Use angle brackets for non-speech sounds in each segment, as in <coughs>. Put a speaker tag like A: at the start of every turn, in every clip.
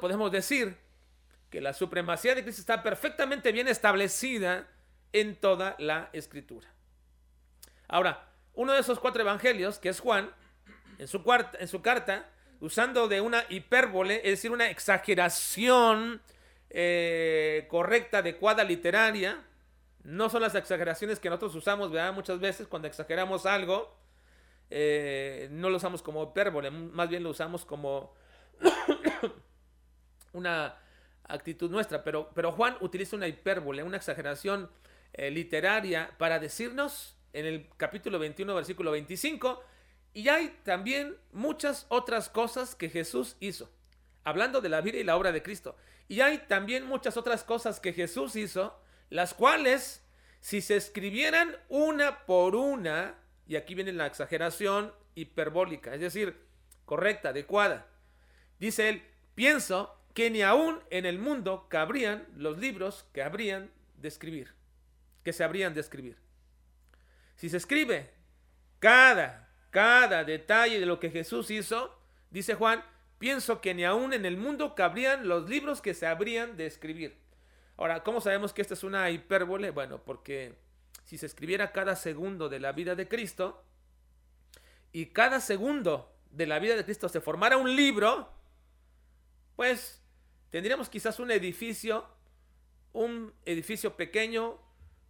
A: podemos decir que la supremacía de Cristo está perfectamente bien establecida en toda la escritura. Ahora, uno de esos cuatro evangelios, que es Juan, en su, cuarta, en su carta, usando de una hipérbole, es decir, una exageración eh, correcta, adecuada, literaria, no son las exageraciones que nosotros usamos, ¿verdad? Muchas veces cuando exageramos algo, eh, no lo usamos como hipérbole, más bien lo usamos como una actitud nuestra, pero, pero Juan utiliza una hipérbole, una exageración eh, literaria para decirnos en el capítulo 21, versículo 25, y hay también muchas otras cosas que Jesús hizo, hablando de la vida y la obra de Cristo. Y hay también muchas otras cosas que Jesús hizo, las cuales, si se escribieran una por una, y aquí viene la exageración hiperbólica, es decir, correcta, adecuada, dice él, pienso que ni aún en el mundo cabrían los libros que habrían de escribir, que se habrían de escribir. Si se escribe cada, cada detalle de lo que Jesús hizo, dice Juan, pienso que ni aún en el mundo cabrían los libros que se habrían de escribir. Ahora, ¿cómo sabemos que esta es una hipérbole? Bueno, porque si se escribiera cada segundo de la vida de Cristo y cada segundo de la vida de Cristo se formara un libro, pues tendríamos quizás un edificio, un edificio pequeño,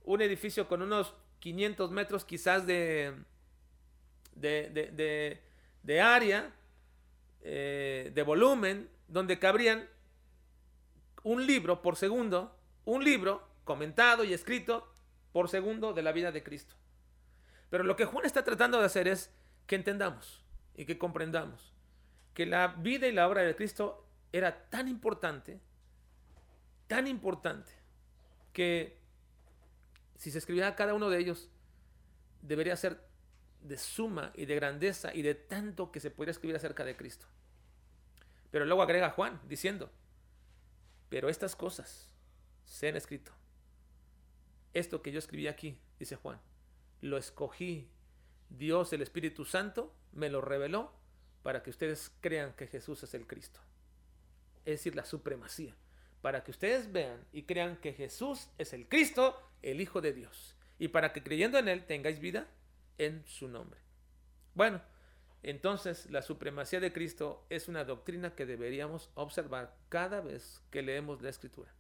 A: un edificio con unos 500 metros quizás de, de, área, eh, de volumen, donde cabrían un libro por segundo, un libro comentado y escrito por segundo de la vida de Cristo. Pero lo que Juan está tratando de hacer es que entendamos y que comprendamos que la vida y la obra de Cristo era tan importante, tan importante, que si se escribiera cada uno de ellos, debería ser de suma y de grandeza y de tanto que se podría escribir acerca de Cristo. Pero luego agrega Juan diciendo, pero estas cosas se han escrito. Esto que yo escribí aquí, dice Juan, lo escogí. Dios, el Espíritu Santo, me lo reveló para que ustedes crean que Jesús es el Cristo. Es decir, la supremacía. Para que ustedes vean y crean que Jesús es el Cristo, el Hijo de Dios. Y para que creyendo en Él tengáis vida en su nombre. Bueno, entonces la supremacía de Cristo es una doctrina que deberíamos observar cada vez que leemos la Escritura.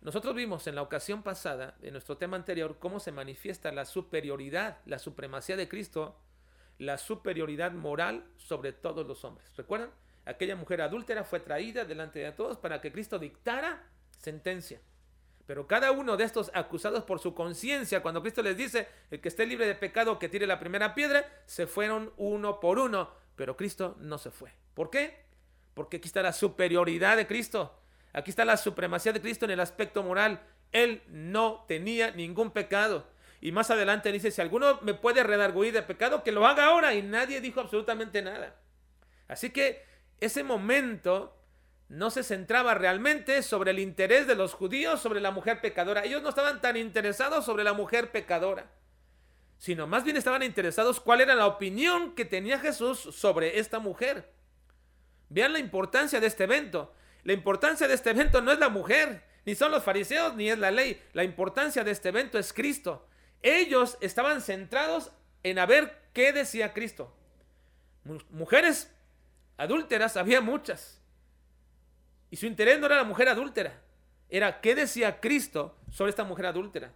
A: Nosotros vimos en la ocasión pasada, en nuestro tema anterior, cómo se manifiesta la superioridad, la supremacía de Cristo, la superioridad moral sobre todos los hombres. ¿Recuerdan? Aquella mujer adúltera fue traída delante de todos para que Cristo dictara sentencia. Pero cada uno de estos acusados por su conciencia, cuando Cristo les dice, el que esté libre de pecado, que tire la primera piedra, se fueron uno por uno. Pero Cristo no se fue. ¿Por qué? Porque aquí está la superioridad de Cristo. Aquí está la supremacía de Cristo en el aspecto moral. Él no tenía ningún pecado. Y más adelante dice, si alguno me puede redarguir de pecado, que lo haga ahora. Y nadie dijo absolutamente nada. Así que ese momento no se centraba realmente sobre el interés de los judíos sobre la mujer pecadora. Ellos no estaban tan interesados sobre la mujer pecadora, sino más bien estaban interesados cuál era la opinión que tenía Jesús sobre esta mujer. Vean la importancia de este evento. La importancia de este evento no es la mujer, ni son los fariseos, ni es la ley. La importancia de este evento es Cristo. Ellos estaban centrados en a ver qué decía Cristo. Mujeres adúlteras había muchas. Y su interés no era la mujer adúltera, era qué decía Cristo sobre esta mujer adúltera.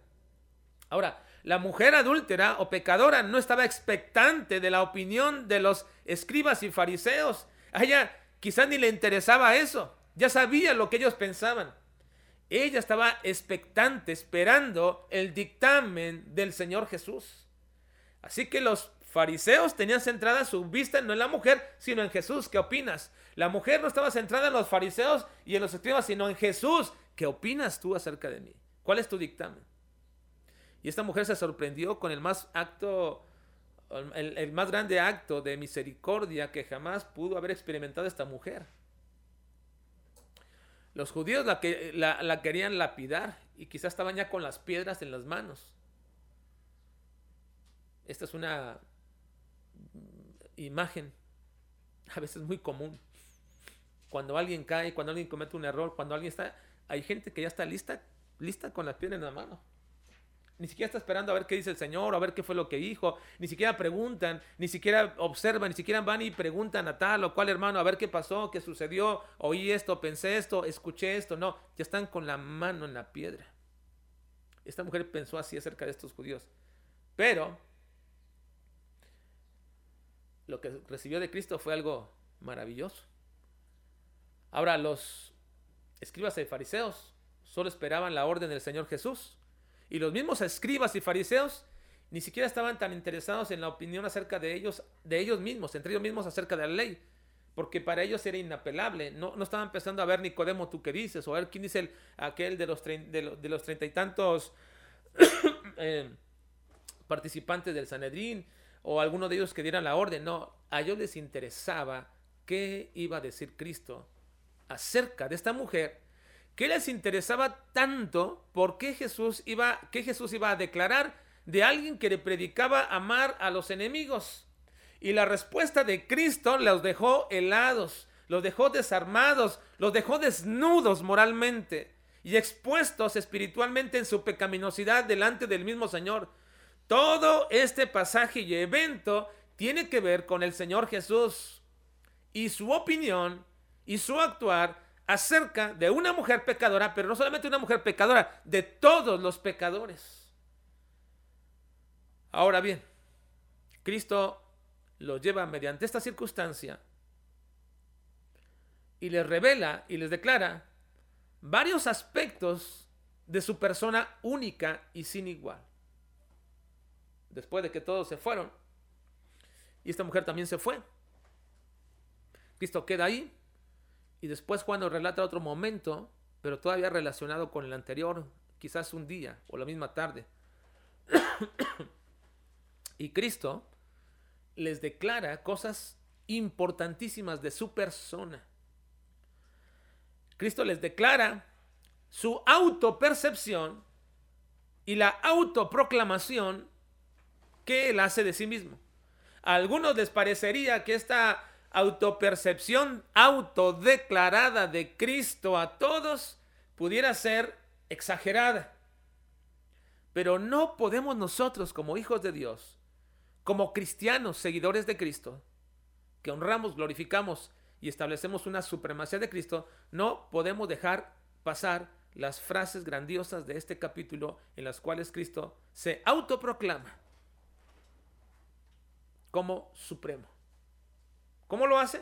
A: Ahora, la mujer adúltera o pecadora no estaba expectante de la opinión de los escribas y fariseos. A ella quizás ni le interesaba eso. Ya sabía lo que ellos pensaban. Ella estaba expectante, esperando el dictamen del Señor Jesús. Así que los fariseos tenían centrada su vista no en la mujer, sino en Jesús. ¿Qué opinas? La mujer no estaba centrada en los fariseos y en los escribas, sino en Jesús. ¿Qué opinas tú acerca de mí? ¿Cuál es tu dictamen? Y esta mujer se sorprendió con el más acto, el, más grande acto de misericordia que jamás pudo haber experimentado esta mujer. Los judíos la, que, la, querían lapidar y quizás estaban ya con las piedras en las manos. Esta es una imagen a veces muy común. cuando alguien cae, cuando alguien comete un error, cuando alguien está, hay gente que ya está lista, lista con la piedra en la mano. Ni siquiera está esperando a ver qué dice el Señor, a ver qué fue lo que dijo. Ni siquiera preguntan, ni siquiera observan, ni siquiera van y preguntan a tal o cual hermano a ver qué pasó, qué sucedió, oí esto, pensé esto, escuché esto. No, ya están con la mano en la piedra. Esta mujer pensó así acerca de estos judíos. Pero lo que recibió de Cristo fue algo maravilloso. Ahora los escribas y fariseos solo esperaban la orden del Señor Jesús. Y los mismos escribas y fariseos ni siquiera estaban tan interesados en la opinión acerca de ellos, de ellos mismos, entre ellos mismos acerca de la ley, porque para ellos era inapelable. No, no estaban pensando a ver, Nicodemo, tú qué dices, o a ver quién dice el, aquel de los, de, los treinta y tantos <coughs> eh, participantes del Sanedrín, o alguno de ellos que dieran la orden. No, a ellos les interesaba qué iba a decir Cristo acerca de esta mujer ¿Qué les interesaba tanto? ¿Por qué Jesús iba, qué Jesús iba a declarar de alguien que le predicaba amar a los enemigos? Y la respuesta de Cristo los dejó helados, los dejó desarmados, los dejó desnudos moralmente y expuestos espiritualmente en su pecaminosidad delante del mismo Señor. Todo este pasaje y evento tiene que ver con el Señor Jesús y su opinión y su actuar acerca de una mujer pecadora, pero no solamente una mujer pecadora, de todos los pecadores. Ahora bien, Cristo lo lleva mediante esta circunstancia y les revela y les declara varios aspectos de su persona única y sin igual. Después de que todos se fueron, y esta mujer también se fue, Cristo queda ahí y después cuando relata otro momento, pero todavía relacionado con el anterior, quizás un día o la misma tarde. <coughs> y Cristo les declara cosas importantísimas de su persona. Cristo les declara su autopercepción y la autoproclamación que él hace de sí mismo. A algunos les parecería que esta autopercepción autodeclarada de Cristo a todos pudiera ser exagerada. Pero no podemos nosotros como hijos de Dios, como cristianos, seguidores de Cristo, que honramos, glorificamos y establecemos una supremacía de Cristo, no podemos dejar pasar las frases grandiosas de este capítulo en las cuales Cristo se autoproclama como supremo. ¿Cómo lo hace?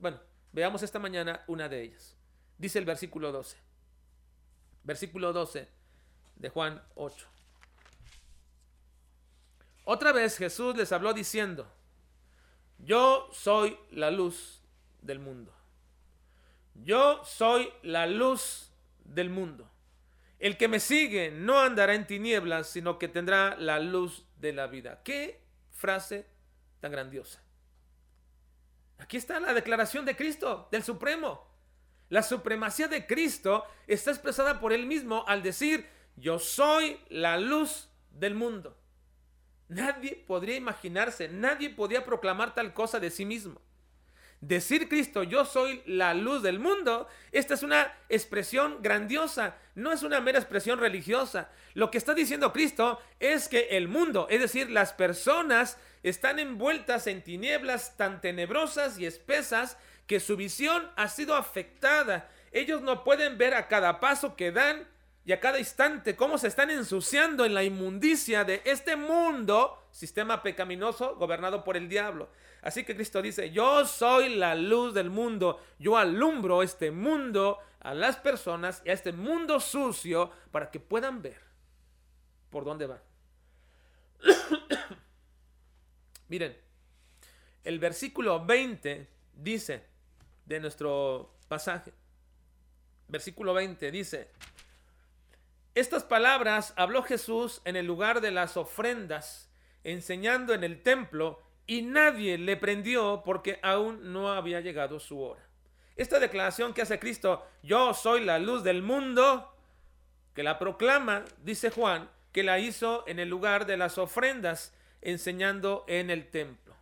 A: Bueno, veamos esta mañana una de ellas. Dice el versículo 12. Versículo 12 de Juan 8. Otra vez Jesús les habló diciendo, yo soy la luz del mundo. Yo soy la luz del mundo. El que me sigue no andará en tinieblas, sino que tendrá la luz de la vida. Qué frase tan grandiosa. Aquí está la declaración de Cristo, del Supremo. La supremacía de Cristo está expresada por él mismo al decir, yo soy la luz del mundo. Nadie podría imaginarse, nadie podía proclamar tal cosa de sí mismo. Decir Cristo, yo soy la luz del mundo, esta es una expresión grandiosa, no es una mera expresión religiosa. Lo que está diciendo Cristo es que el mundo, es decir, las personas, están envueltas en tinieblas tan tenebrosas y espesas que su visión ha sido afectada. Ellos no pueden ver a cada paso que dan y a cada instante cómo se están ensuciando en la inmundicia de este mundo, sistema pecaminoso gobernado por el diablo. Así que Cristo dice, yo soy la luz del mundo, yo alumbro este mundo a las personas y a este mundo sucio para que puedan ver por dónde van. <coughs> Miren, el versículo 20 dice de nuestro pasaje, versículo 20 dice, estas palabras habló Jesús en el lugar de las ofrendas, enseñando en el templo y nadie le prendió porque aún no había llegado su hora. Esta declaración que hace Cristo, yo soy la luz del mundo, que la proclama, dice Juan, que la hizo en el lugar de las ofrendas, enseñando en el templo.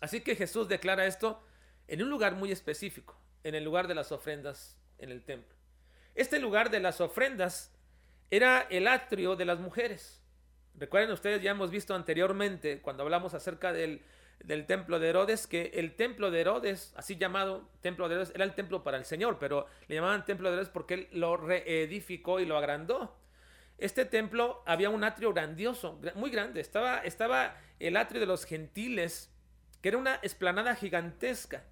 A: Así que Jesús declara esto en un lugar muy específico, en el lugar de las ofrendas en el templo. Este lugar de las ofrendas era el atrio de las mujeres. Recuerden ustedes, ya hemos visto anteriormente, cuando hablamos acerca del, del templo de Herodes, que el templo de Herodes, así llamado templo de Herodes, era el templo para el Señor, pero le llamaban templo de Herodes porque él lo reedificó y lo agrandó. Este templo había un atrio grandioso, muy grande. Estaba, estaba el atrio de los gentiles, que era una esplanada gigantesca.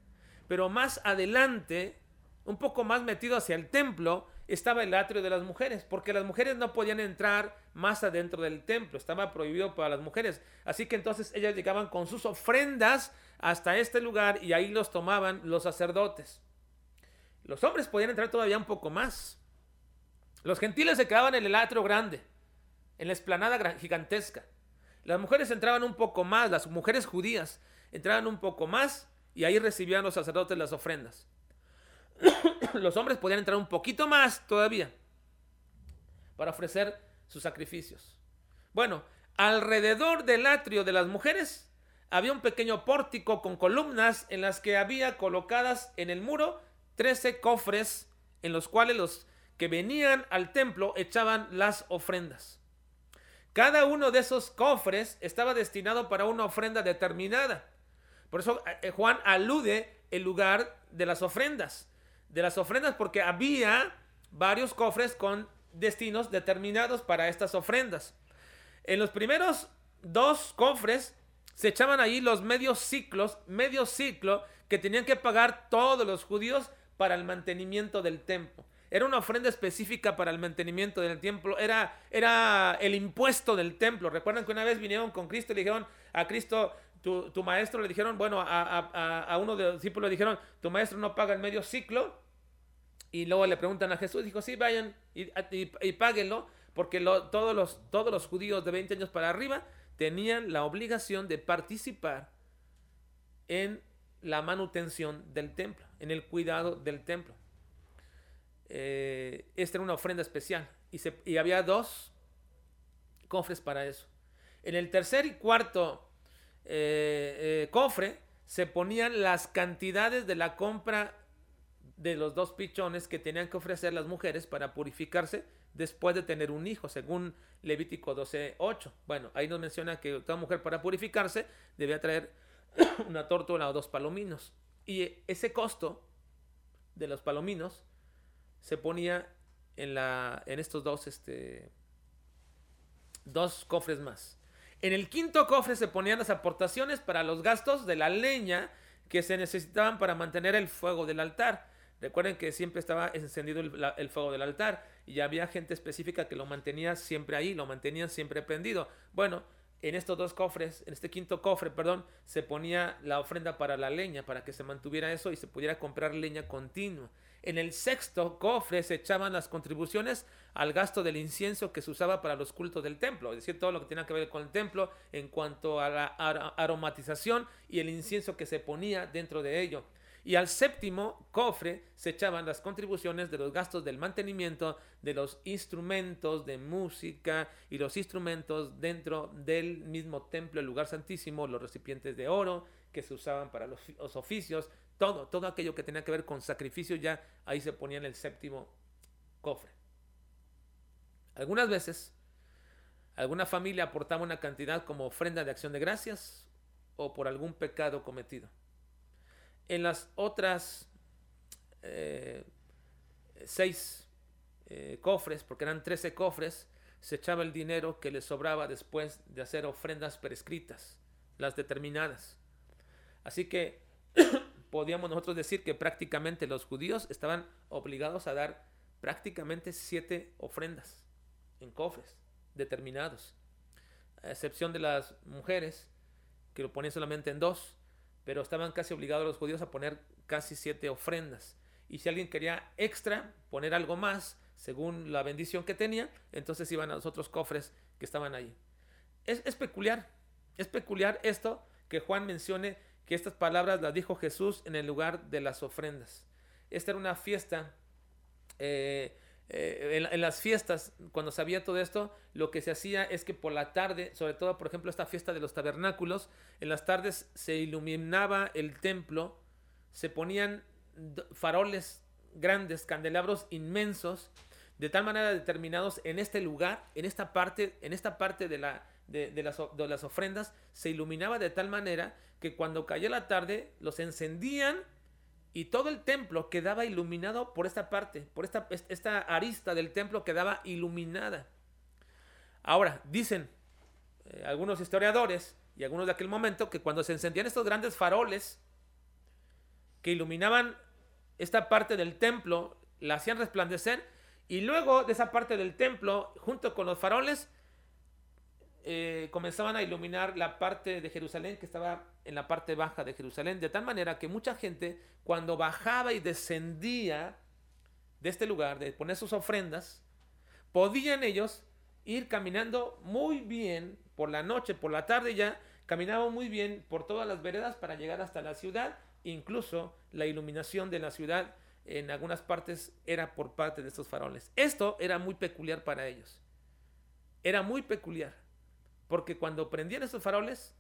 A: Pero más adelante, un poco más metido hacia el templo, estaba el atrio de las mujeres, porque las mujeres no podían entrar más adentro del templo, estaba prohibido para las mujeres. Así que entonces ellas llegaban con sus ofrendas hasta este lugar y ahí los tomaban los sacerdotes. Los hombres podían entrar todavía un poco más. Los gentiles se quedaban en el atrio grande, en la esplanada gigantesca. Las mujeres entraban un poco más, las mujeres judías entraban un poco más y ahí recibían los sacerdotes las ofrendas. Los hombres podían entrar un poquito más todavía para ofrecer sus sacrificios. Bueno, alrededor del atrio de las mujeres había un pequeño pórtico con columnas en las que había colocadas en el muro 13 cofres en los cuales los que venían al templo echaban las ofrendas. Cada uno de esos cofres estaba destinado para una ofrenda determinada. Por eso eh, Juan alude el lugar de las ofrendas. De las ofrendas porque había varios cofres con destinos determinados para estas ofrendas. En los primeros dos cofres se echaban ahí los medios ciclos, medio ciclo que tenían que pagar todos los judíos para el mantenimiento del templo. Era una ofrenda específica para el mantenimiento del templo. Era, era el impuesto del templo. Recuerdan que una vez vinieron con Cristo y le dijeron a Cristo, tu, maestro, le dijeron, bueno, a, uno de los discípulos le dijeron, tu maestro no paga el medio ciclo. Y luego le preguntan a Jesús, dijo, sí, vayan y, y, páguenlo, porque todos, los, todos los judíos de 20 años para arriba tenían la obligación de participar en la manutención del templo, en el cuidado del templo. Eh, esta era una ofrenda especial y, y había dos cofres para eso. En el tercer y cuarto eh, eh, cofre se ponían las cantidades de la compra de los dos pichones que tenían que ofrecer las mujeres para purificarse después de tener un hijo, según Levítico 12.8. Bueno, ahí nos menciona que toda mujer para purificarse debía traer <coughs> una tórtola o dos palominos. Y ese costo de los palominos se ponía en, la, en estos dos, este, dos cofres más. En el quinto cofre se ponían las aportaciones para los gastos de la leña que se necesitaban para mantener el fuego del altar. Recuerden que siempre estaba encendido el, fuego del altar y había gente específica que lo mantenía siempre ahí, lo mantenía siempre prendido. Bueno, en estos dos cofres, en este quinto cofre, perdón, se ponía la ofrenda para la leña, para que se mantuviera eso y se pudiera comprar leña continua. En el sexto cofre se echaban las contribuciones al gasto del incienso que se usaba para los cultos del templo, es decir, todo lo que tenía que ver con el templo en cuanto a la aromatización y el incienso que se ponía dentro de ello. Y al séptimo cofre se echaban las contribuciones de los gastos del mantenimiento de los instrumentos de música y los instrumentos dentro del mismo templo, el lugar santísimo, los recipientes de oro que se usaban para los, oficios, todo, todo aquello que tenía que ver con sacrificio ya ahí se ponía en el séptimo cofre. Algunas veces, alguna familia aportaba una cantidad como ofrenda de acción de gracias o por algún pecado cometido. En las otras eh, seis eh, cofres, porque eran trece cofres, se echaba el dinero que le sobraba después de hacer ofrendas prescritas, las determinadas. Así que <clears throat> podíamos nosotros decir que prácticamente los judíos estaban obligados a dar prácticamente siete ofrendas en cofres determinados, a excepción de las mujeres, que lo ponían solamente en dos, pero estaban casi obligados los judíos a poner casi siete ofrendas. Y si alguien quería extra, poner algo más, según la bendición que tenía, entonces iban a los otros cofres que estaban ahí. Es, es peculiar, es peculiar esto que Juan mencione que estas palabras las dijo Jesús en el lugar de las ofrendas. Esta era una fiesta eh, eh, en, las fiestas, cuando sabía todo esto, lo que se hacía es que por la tarde, sobre todo por ejemplo esta fiesta de los tabernáculos, en las tardes se iluminaba el templo, se ponían faroles grandes, candelabros inmensos, de tal manera determinados en este lugar, en esta parte, en esta parte de, la, de, las, de las ofrendas, se iluminaba de tal manera que cuando caía la tarde los encendían y todo el templo quedaba iluminado por esta parte, por esta, esta arista del templo quedaba iluminada. Ahora, dicen eh, algunos historiadores y algunos de aquel momento que cuando se encendían estos grandes faroles que iluminaban esta parte del templo, la hacían resplandecer y luego de esa parte del templo, junto con los faroles, eh, comenzaban a iluminar la parte de Jerusalén que estaba en la parte baja de Jerusalén, de tal manera que mucha gente cuando bajaba y descendía de este lugar, de poner sus ofrendas, podían ellos ir caminando muy bien por la noche, por la tarde ya, caminaban muy bien por todas las veredas para llegar hasta la ciudad, incluso la iluminación de la ciudad en algunas partes era por parte de estos faroles. Esto era muy peculiar para ellos. Era muy peculiar. Porque cuando prendían esos faroles,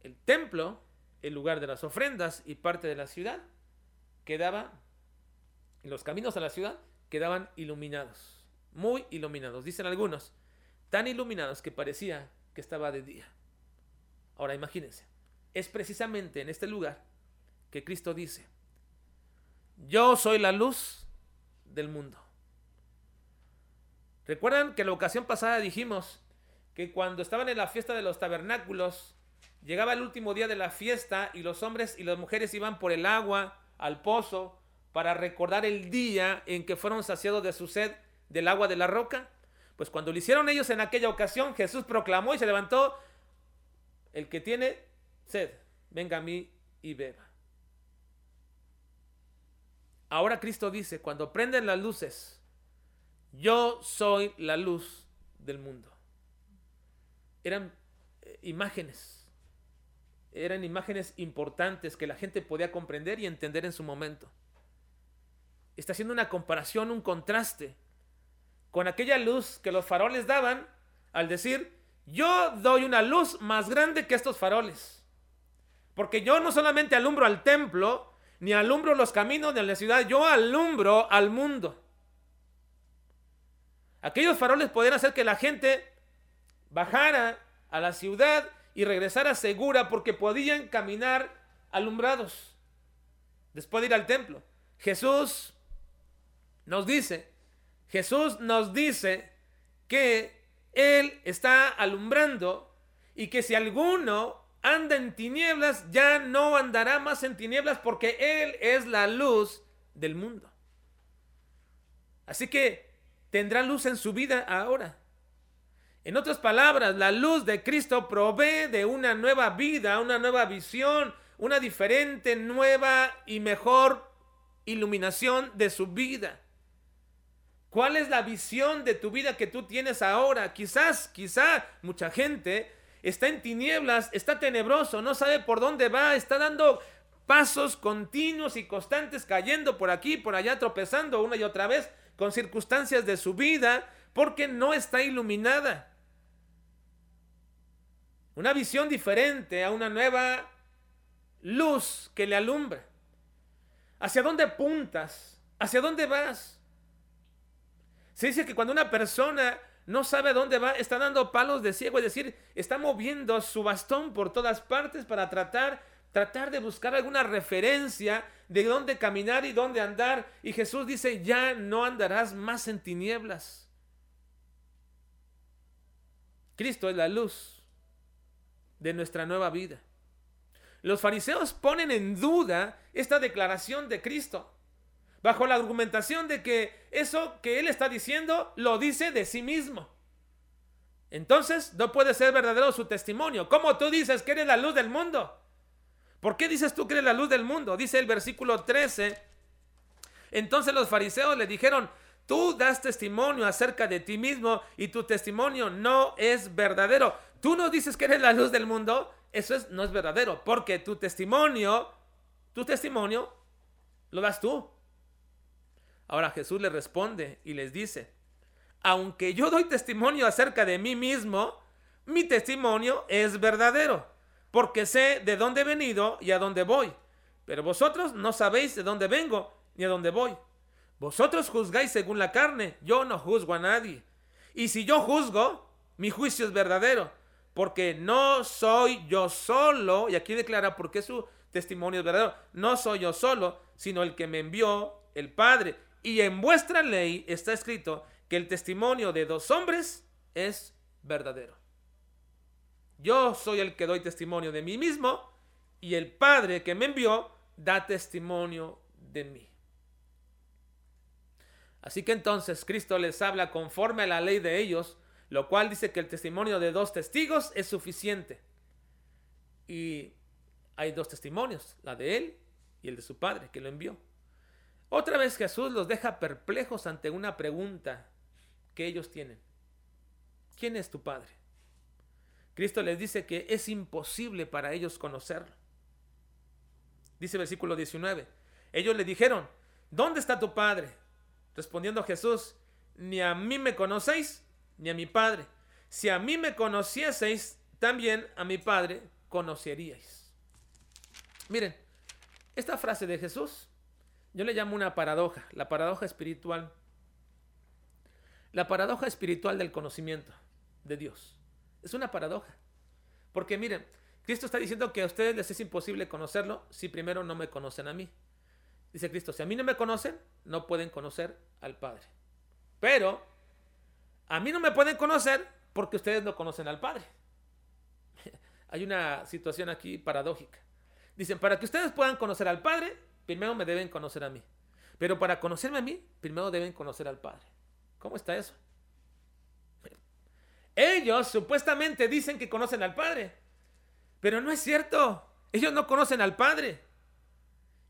A: el templo, el lugar de las ofrendas y parte de la ciudad, quedaba, los caminos a la ciudad quedaban iluminados, muy iluminados, dicen algunos, tan iluminados que parecía que estaba de día. Ahora imagínense, es precisamente en este lugar que Cristo dice, yo soy la luz del mundo. ¿Recuerdan que la ocasión pasada dijimos que cuando estaban en la fiesta de los tabernáculos, llegaba el último día de la fiesta y los hombres y las mujeres iban por el agua al pozo para recordar el día en que fueron saciados de su sed del agua de la roca. Pues cuando lo hicieron ellos en aquella ocasión, Jesús proclamó y se levantó, el que tiene sed, venga a mí y beba. Ahora Cristo dice, cuando prenden las luces, yo soy la luz del mundo eran eh, imágenes. Eran imágenes importantes que la gente podía comprender y entender en su momento. Está haciendo una comparación, un contraste con aquella luz que los faroles daban al decir, yo doy una luz más grande que estos faroles. Porque yo no solamente alumbro al templo, ni alumbro los caminos de la ciudad, yo alumbro al mundo. Aquellos faroles podían hacer que la gente bajara a la ciudad y regresara segura porque podían caminar alumbrados después de ir al templo. Jesús nos dice, Jesús nos dice que Él está alumbrando y que si alguno anda en tinieblas, ya no andará más en tinieblas porque Él es la luz del mundo. Así que tendrá luz en su vida ahora. En otras palabras, la luz de Cristo provee de una nueva vida, una nueva visión, una diferente, nueva y mejor iluminación de su vida. ¿Cuál es la visión de tu vida que tú tienes ahora? Quizás, quizá mucha gente está en tinieblas, está tenebroso, no sabe por dónde va, está dando pasos continuos y constantes, cayendo por aquí, por allá, tropezando una y otra vez con circunstancias de su vida, porque no está iluminada. Una visión diferente a una nueva luz que le alumbra. ¿Hacia dónde apuntas? ¿Hacia dónde vas? Se dice que cuando una persona no sabe a dónde va, está dando palos de ciego, es decir, está moviendo su bastón por todas partes para tratar, tratar de buscar alguna referencia de dónde caminar y dónde andar. Y Jesús dice, ya no andarás más en tinieblas. Cristo es la luz de nuestra nueva vida. Los fariseos ponen en duda esta declaración de Cristo, bajo la argumentación de que eso que él está diciendo lo dice de sí mismo. Entonces no puede ser verdadero su testimonio. ¿Cómo tú dices que eres la luz del mundo? ¿Por qué dices tú que eres la luz del mundo? Dice el versículo 13. Entonces los fariseos le dijeron, tú das testimonio acerca de ti mismo y tu testimonio no es verdadero tú no dices que eres la luz del mundo, eso es, no es verdadero, porque tu testimonio, tu testimonio, lo das tú. Ahora Jesús le responde y les dice, aunque yo doy testimonio acerca de mí mismo, mi testimonio es verdadero, porque sé de dónde he venido y a dónde voy. pero vosotros no sabéis de dónde vengo ni a dónde voy. Vosotros juzgáis según la carne, yo no juzgo a nadie. Y si yo juzgo, mi juicio es verdadero, porque no soy yo solo, y aquí declara por qué su testimonio es verdadero, no soy yo solo, sino el que me envió, el Padre. Y en vuestra ley está escrito que el testimonio de dos hombres es verdadero. Yo soy el que doy testimonio de mí mismo y el Padre que me envió da testimonio de mí. Así que entonces Cristo les habla conforme a la ley de ellos, lo cual dice que el testimonio de dos testigos es suficiente. Y hay dos testimonios, la de él y el de su Padre que lo envió. Otra vez Jesús los deja perplejos ante una pregunta que ellos tienen. ¿Quién es tu Padre? Cristo les dice que es imposible para ellos conocerlo. Dice versículo 19. Ellos le dijeron, ¿dónde está tu Padre? Respondiendo Jesús, ni a mí me conocéis, ni a mi Padre. Si a mí me conocieseis, también a mi Padre conoceríais. Miren, esta frase de Jesús, yo le llamo una paradoja, la paradoja espiritual. La paradoja espiritual del conocimiento de Dios. Es una paradoja. Porque miren, Cristo está diciendo que a ustedes les es imposible conocerlo si primero no me conocen a mí. Dice Cristo, si a mí no me conocen, no pueden conocer al Padre. Pero a mí no me pueden conocer porque ustedes no conocen al Padre. <laughs> Hay una situación aquí paradójica. Dicen, para que ustedes puedan conocer al Padre, primero me deben conocer a mí. Pero para conocerme a mí, primero deben conocer al Padre. ¿Cómo está eso? Ellos supuestamente dicen que conocen al Padre, pero no es cierto. Ellos no conocen al Padre.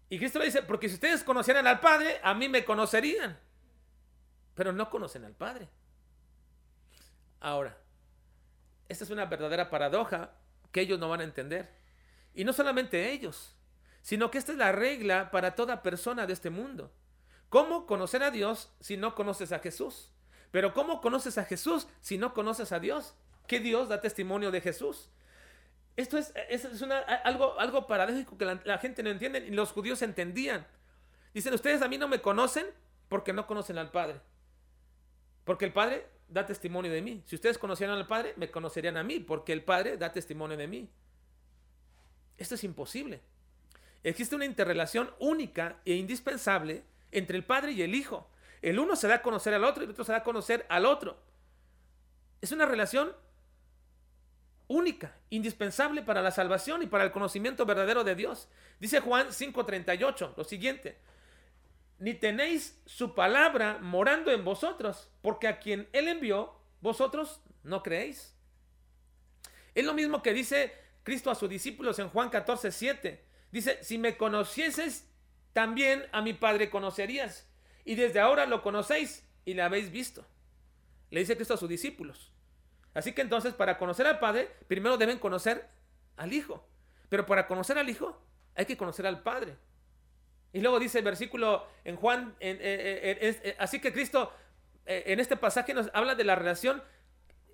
A: Y Cristo le dice, porque si ustedes conocieran al Padre, a mí me conocerían. Pero no conocen al Padre. Ahora, esta es una verdadera paradoja que ellos no van a entender. Y no solamente ellos, sino que esta es la regla para toda persona de este mundo. ¿Cómo conocer a Dios si no conoces a Jesús? Pero ¿cómo conoces a Jesús si no conoces a Dios? ¿Qué Dios da testimonio de Jesús? Esto es, es, algo, algo paradójico que la, gente no entiende y los judíos entendían. Dicen, ustedes a mí no me conocen porque no conocen al Padre. Porque el Padre da testimonio de mí. Si ustedes conocieran al Padre, me conocerían a mí, porque el Padre da testimonio de mí. Esto es imposible. Existe una interrelación única e indispensable entre el Padre y el Hijo. El uno se da a conocer al otro y el otro se da a conocer al otro. Es una relación única, indispensable para la salvación y para el conocimiento verdadero de Dios. Dice Juan 5:38, lo siguiente, ni tenéis su palabra morando en vosotros, porque a quien Él envió, vosotros no creéis. Es lo mismo que dice Cristo a sus discípulos en Juan 14:7. Dice, si me conocieses, también a mi Padre conocerías. Y desde ahora lo conocéis y le habéis visto. Le dice Cristo a sus discípulos. Así que entonces para conocer al Padre, primero deben conocer al Hijo. Pero para conocer al Hijo hay que conocer al Padre. Y luego dice el versículo en Juan, eh, eh, eh, así que Cristo en este pasaje nos habla de la relación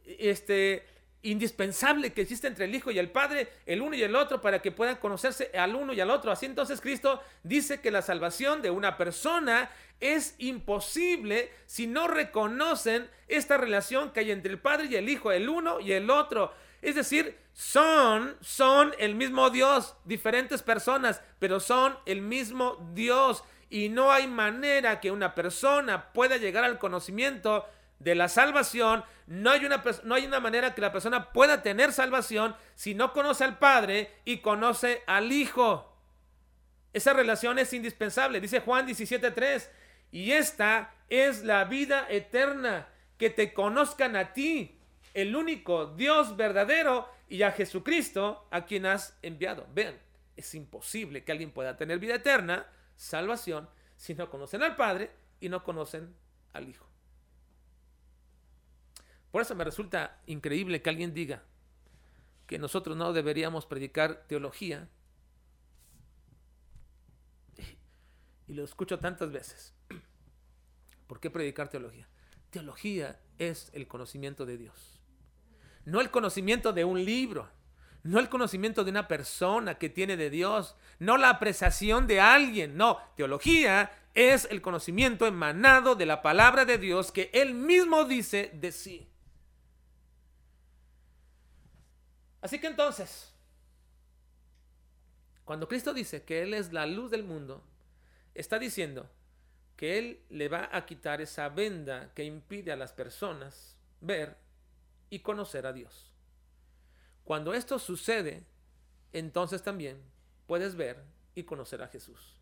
A: este, indispensable que existe entre el Hijo y el Padre, el uno y el otro, para que puedan conocerse al uno y al otro. Así entonces Cristo dice que la salvación de una persona es imposible si no reconocen esta relación que hay entre el Padre y el Hijo, el uno y el otro. Es decir, son, son el mismo Dios, diferentes personas, pero son el mismo Dios. Y no hay manera que una persona pueda llegar al conocimiento de la salvación, no hay, una, no hay una manera que la persona pueda tener salvación si no conoce al Padre y conoce al Hijo. Esa relación es indispensable, dice Juan 17.3, y esta es la vida eterna, que te conozcan a ti, el único Dios verdadero, y a Jesucristo, a quien has enviado. Vean, es imposible que alguien pueda tener vida eterna, salvación, si no conocen al Padre y no conocen al Hijo. Por eso me resulta increíble que alguien diga que nosotros no deberíamos predicar teología. Y lo escucho tantas veces. ¿Por qué predicar teología? Teología es el conocimiento de Dios. No el conocimiento de un libro. no el conocimiento de una persona que tiene de Dios, no la apreciación de alguien, no, teología es el conocimiento emanado de la palabra de Dios que Él mismo dice de sí. Así que entonces, cuando Cristo dice que Él es la luz del mundo, está diciendo que Él le va a quitar esa venda que impide a las personas ver y conocer a Dios. Cuando esto sucede, entonces también puedes ver y conocer a Jesús.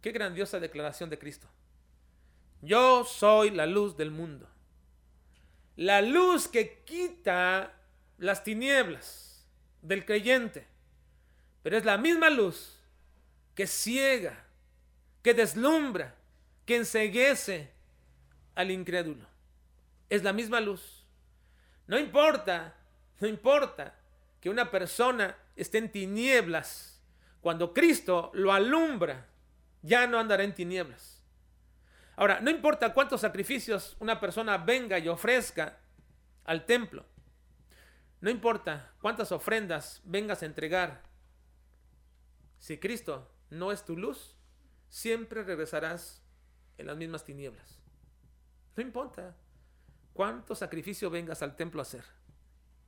A: Qué grandiosa declaración de Cristo. Yo soy la luz del mundo. La luz que quita las tinieblas del creyente. Pero es la misma luz que ciega, que deslumbra, que enseguece al incrédulo. Es la misma luz. No importa no importa que una persona esté en tinieblas. Cuando Cristo lo alumbra, ya no andará en tinieblas. Ahora, no importa cuántos sacrificios una persona venga y ofrezca al templo. No importa cuántas ofrendas vengas a entregar. Si Cristo no es tu luz, siempre regresarás en las mismas tinieblas. No importa cuánto sacrificio vengas al templo a hacer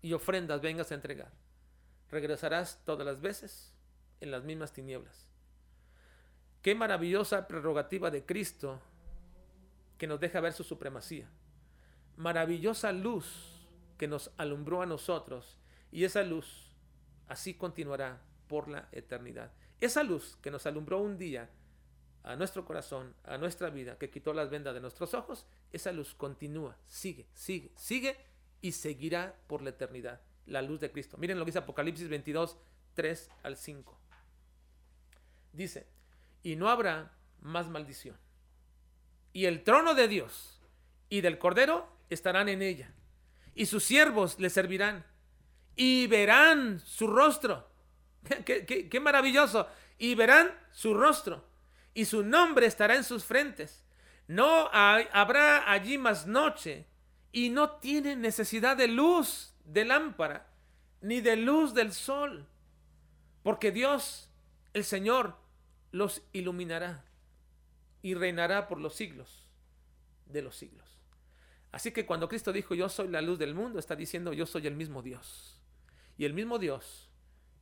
A: y ofrendas vengas a entregar, regresarás todas las veces en las mismas tinieblas. Qué maravillosa prerrogativa de Cristo que nos deja ver su supremacía. Maravillosa luz que nos alumbró a nosotros y esa luz así continuará por la eternidad. Esa luz que nos alumbró un día a nuestro corazón, a nuestra vida, que quitó las vendas de nuestros ojos, esa luz continúa, sigue, sigue, sigue y seguirá por la eternidad la luz de Cristo. Miren lo que dice Apocalipsis 22, 3 al 5. Dice, y no habrá más maldición. Y el trono de Dios y del Cordero estarán en ella. Y sus siervos le servirán. Y verán su rostro. <laughs> qué, qué maravilloso. Y verán su rostro. Y su nombre estará en sus frentes. No habrá allí más noche y no tienen necesidad de luz de lámpara ni de luz del sol, porque Dios, el Señor, los iluminará y reinará por los siglos de los siglos. Así que cuando Cristo dijo yo soy la luz del mundo, está diciendo yo soy el mismo Dios. Y el mismo Dios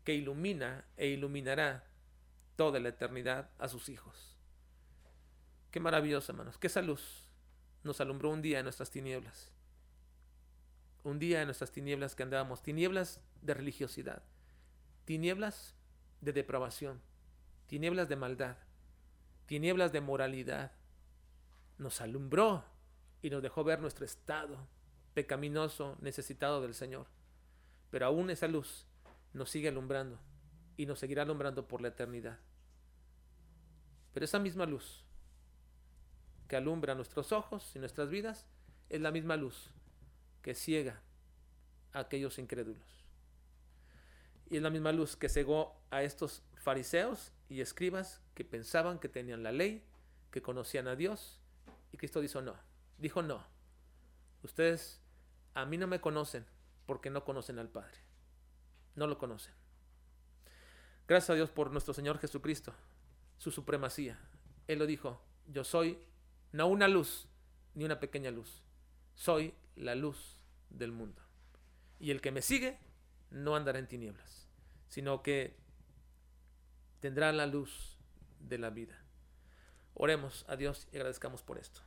A: que ilumina e iluminará toda la eternidad a sus hijos. Qué maravilloso, hermanos, que esa luz nos alumbró un día en nuestras tinieblas. Un día en nuestras tinieblas que andábamos, tinieblas de religiosidad, tinieblas de depravación, tinieblas de maldad, tinieblas de moralidad. Nos alumbró y nos dejó ver nuestro estado pecaminoso, necesitado del Señor. Pero aún esa luz nos sigue alumbrando y nos seguirá alumbrando por la eternidad. Pero esa misma luz que alumbra nuestros ojos y nuestras vidas es la misma luz que ciega a aquellos incrédulos. Y es la misma luz que cegó a estos fariseos y escribas que pensaban que tenían la ley, que conocían a Dios. Y Cristo dijo no. Dijo no. Ustedes a mí no me conocen porque no conocen al Padre. No lo conocen. Gracias a Dios por nuestro Señor Jesucristo, su supremacía. Él lo dijo, yo soy no una luz, ni una pequeña luz. Soy la luz del mundo. Y el que me sigue no andará en tinieblas, sino que tendrá la luz de la vida. Oremos a Dios y agradezcamos por esto.